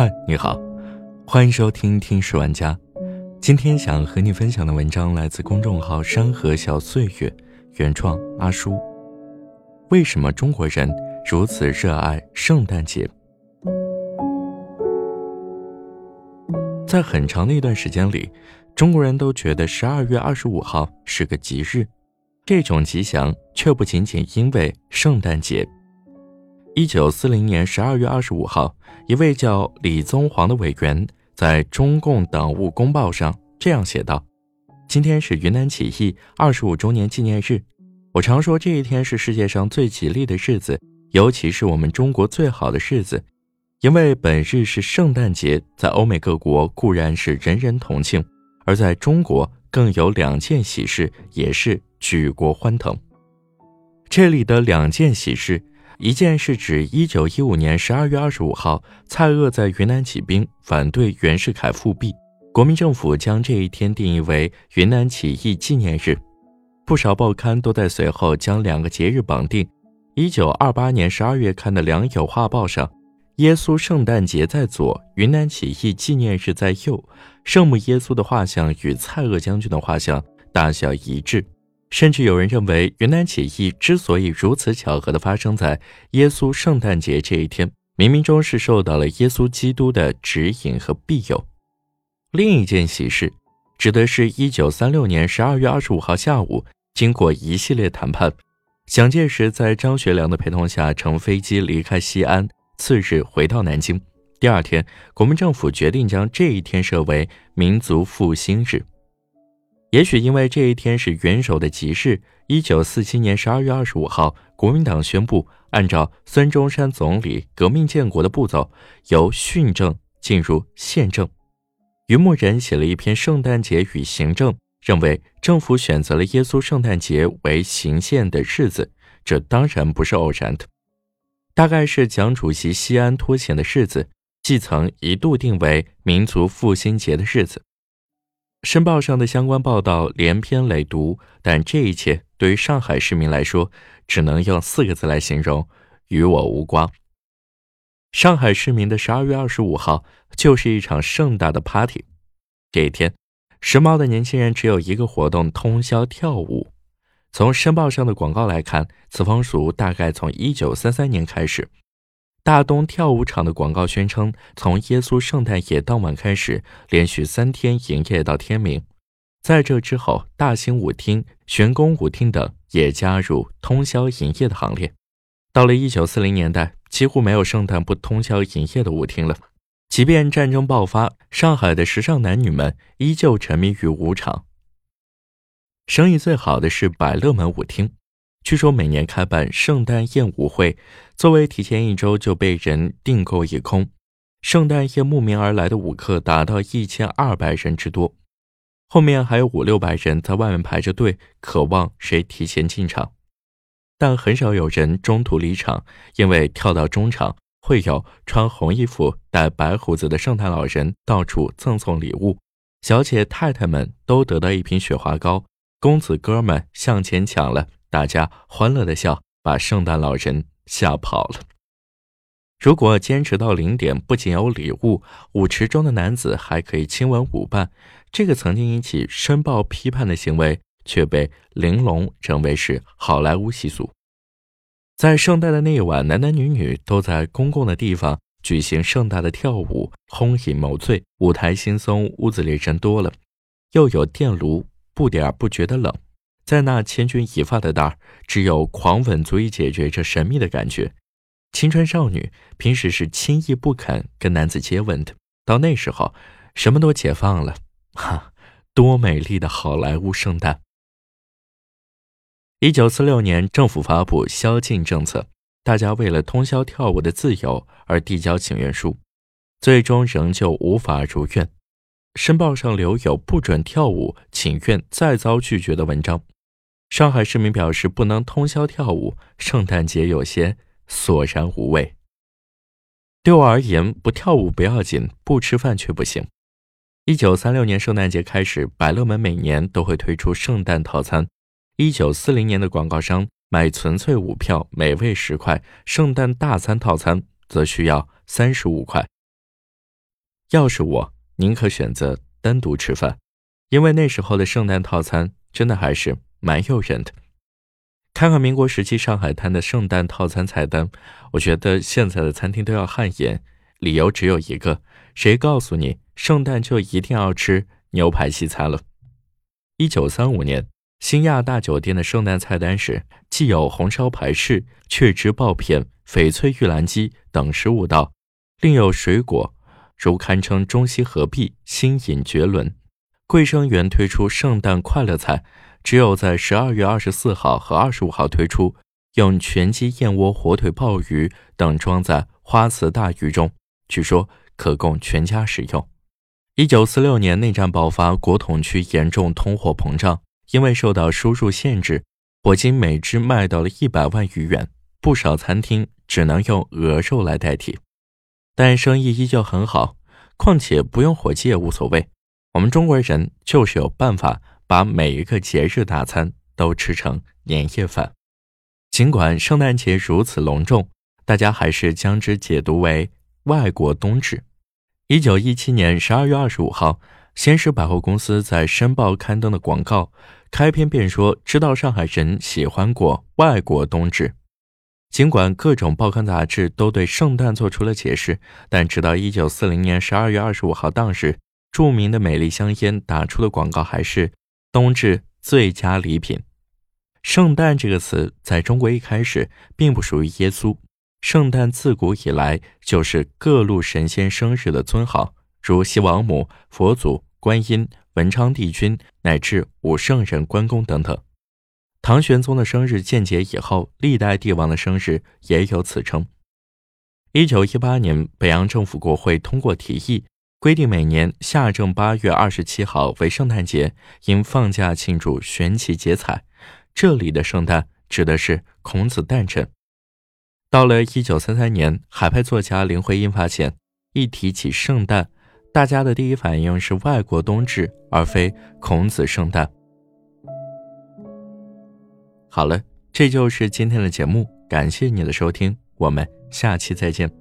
嗨，你好，欢迎收听《听书玩家》。今天想和你分享的文章来自公众号“山河小岁月”，原创阿叔。为什么中国人如此热爱圣诞节？在很长的一段时间里，中国人都觉得十二月二十五号是个吉日，这种吉祥却不仅仅因为圣诞节。一九四零年十二月二十五号，一位叫李宗煌的委员在中共党务公报上这样写道：“今天是云南起义二十五周年纪念日。我常说这一天是世界上最吉利的日子，尤其是我们中国最好的日子，因为本日是圣诞节。在欧美各国固然是人人同庆，而在中国更有两件喜事，也是举国欢腾。这里的两件喜事。”一件是指一九一五年十二月二十五号，蔡锷在云南起兵，反对袁世凯复辟，国民政府将这一天定义为云南起义纪念日。不少报刊都在随后将两个节日绑定。一九二八年十二月刊的《良友画报》上，耶稣圣诞节在左，云南起义纪念日在右，圣母耶稣的画像与蔡锷将军的画像大小一致。甚至有人认为，云南起义之所以如此巧合地发生在耶稣圣诞节这一天，冥冥中是受到了耶稣基督的指引和庇佑。另一件喜事，指的是一九三六年十二月二十五号下午，经过一系列谈判，蒋介石在张学良的陪同下乘飞机离开西安，次日回到南京。第二天，国民政府决定将这一天设为民族复兴日。也许因为这一天是元首的吉日，一九四七年十二月二十五号，国民党宣布按照孙中山总理革命建国的步骤，由训政进入宪政。于木人写了一篇《圣诞节与行政》，认为政府选择了耶稣圣诞节为行宪的日子，这当然不是偶然的，大概是蒋主席西安脱险的日子，即曾一度定为民族复兴节的日子。《申报》上的相关报道连篇累牍，但这一切对于上海市民来说，只能用四个字来形容：与我无关。上海市民的十二月二十五号就是一场盛大的 party。这一天，时髦的年轻人只有一个活动：通宵跳舞。从《申报》上的广告来看，此风俗大概从一九三三年开始。大东跳舞场的广告宣称，从耶稣圣诞夜当晚开始，连续三天营业到天明。在这之后，大型舞厅、玄宫舞厅等也加入通宵营业的行列。到了一九四零年代，几乎没有圣诞不通宵营业的舞厅了。即便战争爆发，上海的时尚男女们依旧沉迷于舞场。生意最好的是百乐门舞厅。据说每年开办圣诞宴舞会，座位提前一周就被人订购一空。圣诞夜慕名而来的舞客达到一千二百人之多，后面还有五六百人在外面排着队，渴望谁提前进场。但很少有人中途离场，因为跳到中场会有穿红衣服、戴白胡子的圣诞老人到处赠送礼物，小姐太太们都得到一瓶雪花膏，公子哥们向前抢了。大家欢乐的笑，把圣诞老人吓跑了。如果坚持到零点，不仅有礼物，舞池中的男子还可以亲吻舞伴。这个曾经引起《申报》批判的行为，却被玲珑认为是好莱坞习俗。在圣诞的那一晚，男男女女都在公共的地方举行盛大的跳舞，轰饮谋醉，舞台轻松，屋子里人多了，又有电炉，不点不觉得冷。在那千钧一发的那儿，只有狂吻足以解决这神秘的感觉。青春少女平时是轻易不肯跟男子接吻的，到那时候，什么都解放了。哈，多美丽的好莱坞圣诞！一九四六年，政府发布宵禁政策，大家为了通宵跳舞的自由而递交请愿书，最终仍旧无法如愿。申报上留有不准跳舞请愿再遭拒绝的文章。上海市民表示不能通宵跳舞，圣诞节有些索然无味。对我而言，不跳舞不要紧，不吃饭却不行。一九三六年圣诞节开始，百乐门每年都会推出圣诞套餐。一九四零年的广告商买纯粹舞票，每位十块；圣诞大餐套餐则需要三十五块。要是我，宁可选择单独吃饭，因为那时候的圣诞套餐真的还是蛮诱人的。看看民国时期上海滩的圣诞套餐菜单，我觉得现在的餐厅都要汗颜。理由只有一个：谁告诉你圣诞就一定要吃牛排西餐了？一九三五年，新亚大酒店的圣诞菜单是既有红烧排翅、雀汁爆片、翡翠玉兰鸡等十五道，另有水果，如堪称中西合璧、新颖绝伦。桂生园推出圣诞快乐菜。只有在十二月二十四号和二十五号推出，用全鸡、燕窝、火腿、鲍鱼等装在花瓷大鱼中，据说可供全家食用。一九四六年内战爆发，国统区严重通货膨胀，因为受到输入限制，火鸡每只卖到了一百万余元，不少餐厅只能用鹅肉来代替，但生意依旧很好。况且不用火鸡也无所谓，我们中国人就是有办法。把每一个节日大餐都吃成年夜饭，尽管圣诞节如此隆重，大家还是将之解读为外国冬至。一九一七年十二月二十五号，先施百货公司在《申报》刊登的广告，开篇便说：“知道上海人喜欢过外国冬至。”尽管各种报刊杂志都对圣诞做出了解释，但直到一九四零年十二月二十五号当日，著名的美丽香烟打出的广告还是。冬至最佳礼品，圣诞这个词在中国一开始并不属于耶稣。圣诞自古以来就是各路神仙生日的尊号，如西王母、佛祖、观音、文昌帝君，乃至五圣人、关公等等。唐玄宗的生日建节以后，历代帝王的生日也有此称。一九一八年，北洋政府国会通过提议。规定每年夏正八月二十七号为圣诞节，应放假庆祝悬旗结彩。这里的圣诞指的是孔子诞辰。到了一九三三年，海派作家林徽因发现，一提起圣诞，大家的第一反应是外国冬至，而非孔子圣诞。好了，这就是今天的节目，感谢你的收听，我们下期再见。